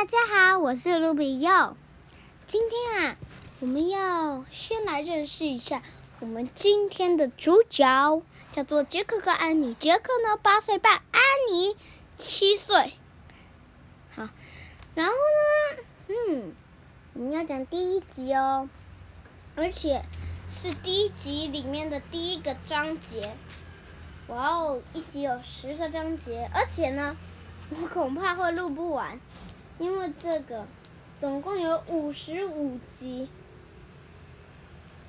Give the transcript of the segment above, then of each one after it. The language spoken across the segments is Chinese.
大家好，我是卢比佑。今天啊，我们要先来认识一下我们今天的主角，叫做杰克和安妮。杰克呢，八岁半；安妮七岁。好，然后呢，嗯，我们要讲第一集哦，而且是第一集里面的第一个章节。哇哦，一集有十个章节，而且呢，我恐怕会录不完。因为这个总共有五十五集，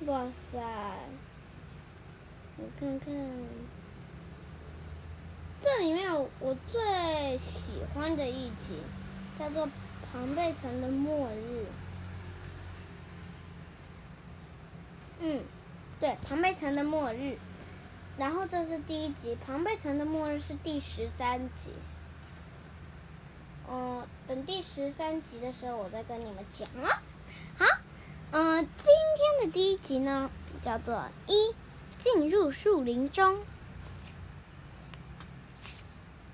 哇塞！我看看，这里面我最喜欢的一集，叫做《庞贝城的末日》。嗯，对，《庞贝城的末日》。然后这是第一集，《庞贝城的末日》是第十三集。等第十三集的时候，我再跟你们讲啊。好，嗯、今天的第一集呢，叫做一进入树林中。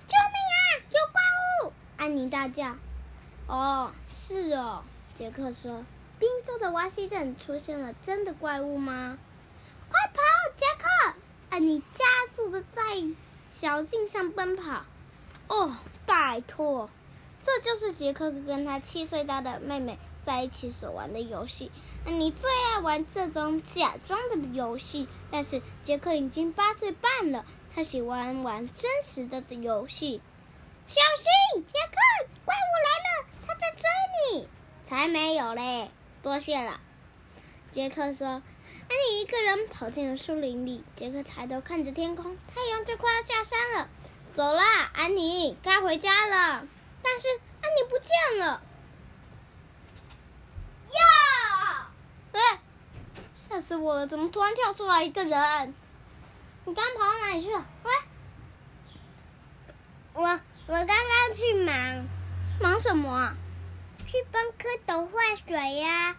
救命啊！有怪物！安妮大叫。哦，是哦，杰克说。宾州的瓦西镇出现了真的怪物吗？快跑，杰克！安妮加速的在小径上奔跑。哦，拜托。这就是杰克跟他七岁大的妹妹在一起所玩的游戏。你最爱玩这种假装的游戏，但是杰克已经八岁半了，他喜欢玩真实的的游戏。小心，杰克，怪物来了，他在追你。才没有嘞，多谢了。杰克说：“安妮一个人跑进了树林里。”杰克抬头看着天空，太阳就快要下山了。走啦，安妮，该回家了。但是安妮不见了！呀！哎，吓死我了！怎么突然跳出来一个人？你刚跑到哪里去了？喂，我我刚刚去忙，忙什么啊？去帮蝌蚪换水呀！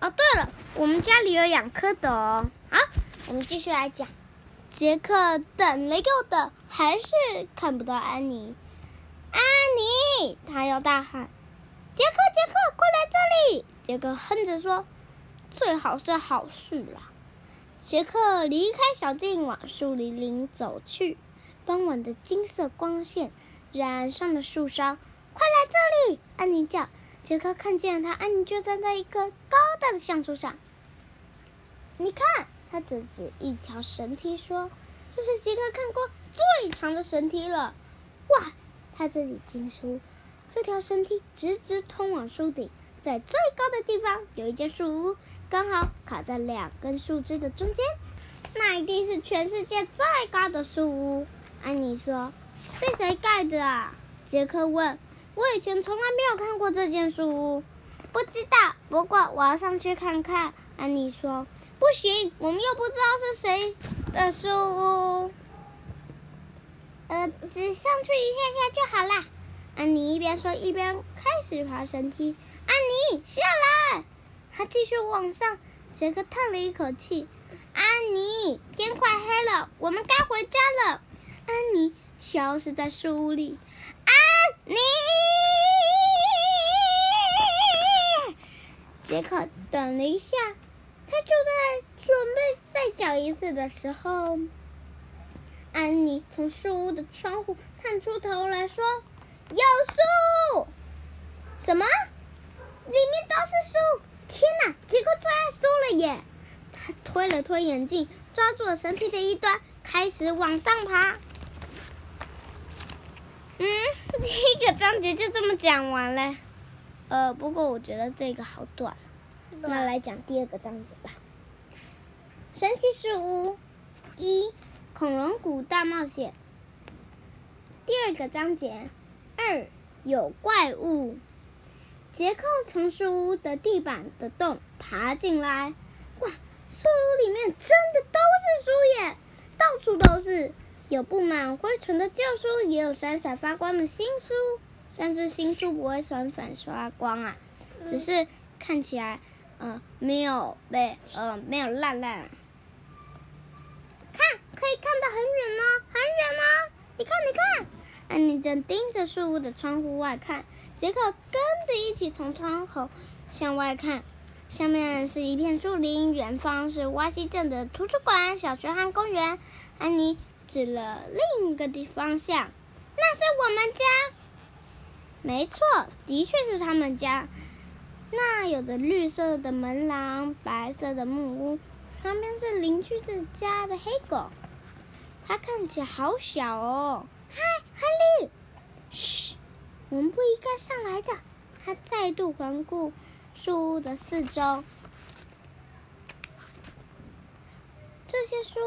哦，对了，我们家里有养蝌蚪。好，我们继续来讲。杰克等了又等，还是看不到安妮。安妮，他要大喊：“杰克，杰克，快来这里！”杰克哼着说：“最好是好事啦。”杰克离开小径，往树林里走去。傍晚的金色光线染上了树梢。“快来这里！”安妮叫。杰克看见了他，安妮就站在一棵高大的橡树上。你看，他指着一条绳梯说：“这是杰克看过最长的绳梯了。”哇！他自己惊出，这条绳梯直直通往树顶，在最高的地方有一间树屋，刚好卡在两根树枝的中间。那一定是全世界最高的树屋。安妮说：“是谁盖的啊？”杰克问。“我以前从来没有看过这间树屋，不知道。不过我要上去看看。”安妮说。“不行，我们又不知道是谁的树屋。”呃，只上去一下下就好啦。安妮一边说一边开始爬绳梯。安妮，下来！他继续往上。杰克叹了一口气。安妮，天快黑了，我们该回家了。安妮消失在树屋里。安妮，杰克等了一下，他就在准备再叫一次的时候。安妮从树屋的窗户探出头来说：“有树！什么？里面都是树！天哪，结果最爱树了耶！”他推了推眼镜，抓住了绳梯的一端，开始往上爬。嗯，第一个章节就这么讲完了。呃，不过我觉得这个好短。那来讲第二个章节吧。神奇树屋一。恐龙谷大冒险第二个章节二有怪物。杰克从树屋的地板的洞爬进来，哇，树屋里面真的都是书耶，到处都是，有布满灰尘的旧书，也有闪闪发光的新书。但是新书不会闪闪发光啊，只是看起来，呃，没有被呃没有烂烂。看，可以看到很远呢，很远呢。你看，你看，安妮正盯着树屋的窗户外看。杰克跟着一起从窗口向外看，下面是一片树林，远方是哇西镇的图书馆、小学和公园。安妮指了另一个地方向，那是我们家。没错，的确是他们家。那有着绿色的门廊，白色的木屋，旁边是邻居的家的黑狗，它看起来好小哦。嗨，哈利，嘘，我们不应该上来的。他再度环顾树屋的四周，这些书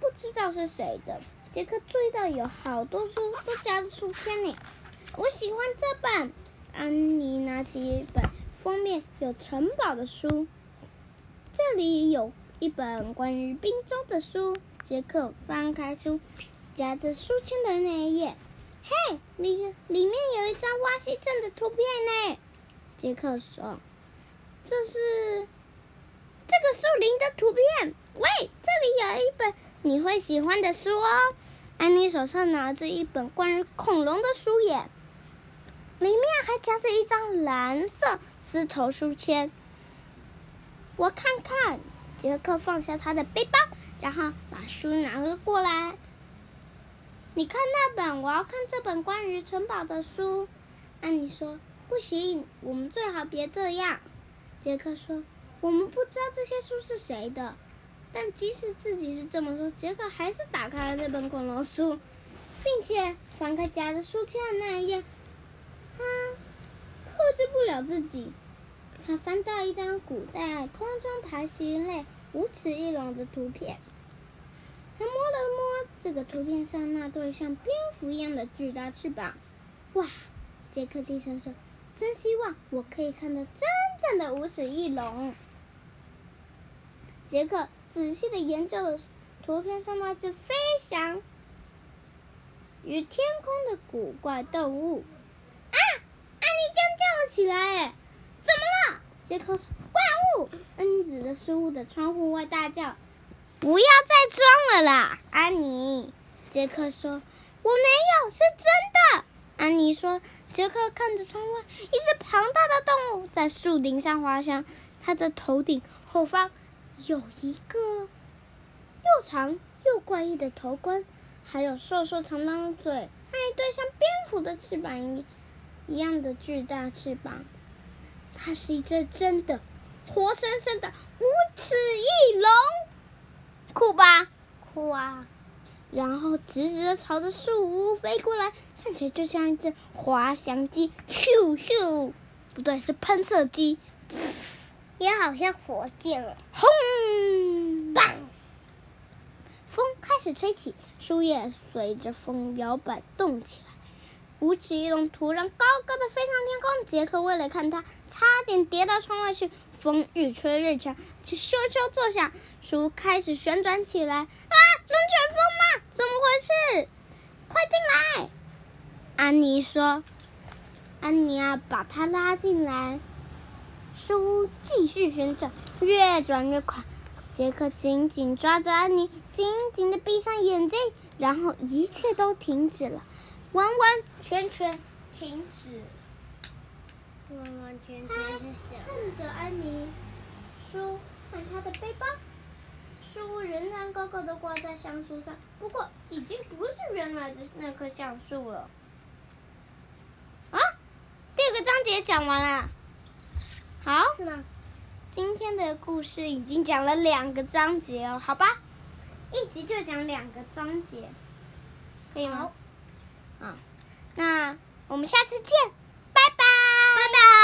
不知道是谁的。杰克注意到有好多书都夹着书签呢。我喜欢这本。安妮拿起一本封面有城堡的书，这里有一本关于冰州的书。杰克翻开书，夹着书签的那一页，嘿，里里面有一张哇西镇的图片呢。杰克说：“这是这个树林的图片。”喂，这里有一本你会喜欢的书哦。安妮手上拿着一本关于恐龙的书耶。里面还夹着一张蓝色丝绸书签。我看看，杰克放下他的背包，然后把书拿了过来。你看那本，我要看这本关于城堡的书。安妮说：“不行，我们最好别这样。”杰克说：“我们不知道这些书是谁的。”但即使自己是这么说，杰克还是打开了那本恐龙书，并且翻开夹着书签的那一页。他克制不了自己，他翻到一张古代空中爬行类无齿翼龙的图片。他摸了摸这个图片上那对像蝙蝠一样的巨大翅膀。哇！杰克低声说：“真希望我可以看到真正的无齿翼龙。”杰克仔细的研究了图片上那只飞翔于天空的古怪动物。啊！安妮尖叫了起来！哎，怎么了？杰克说：“怪物！”安妮指着书的窗户外大叫：“不要再装了啦！”安妮，杰克说：“我没有，是真的。”安妮说：“杰克看着窗外，一只庞大的动物在树顶上滑翔，它的头顶后方有一个又长又怪异的头冠，还有瘦瘦长长的嘴，还有一对像蝙蝠的翅膀一。”一样的巨大翅膀，它是一只真的活生生的无齿翼，酷吧？酷啊！然后直直的朝着树屋飞过来，看起来就像一只滑翔机，咻咻，不对，是喷射机，也好像火箭了，轰！棒！风开始吹起，树叶随着风摇摆动起来。无齿翼龙突然高高的飞上天空，杰克为了看它，差点跌到窗外去。风越吹越强，就咻咻作响，书开始旋转起来。啊，龙卷风吗？怎么回事？快进来！安妮说：“安妮啊，把它拉进来。”书继续旋转，越转越快。杰克紧紧抓着安妮，紧紧的闭上眼睛，然后一切都停止了。完完全全停止。完完全全是什么？看着安妮，书看他的背包，书仍然高高的挂在橡树上，不过已经不是原来的那棵橡树了。啊，第二个章节讲完了。好，是吗？今天的故事已经讲了两个章节哦，好吧，一集就讲两个章节，可以吗？啊，那我们下次见。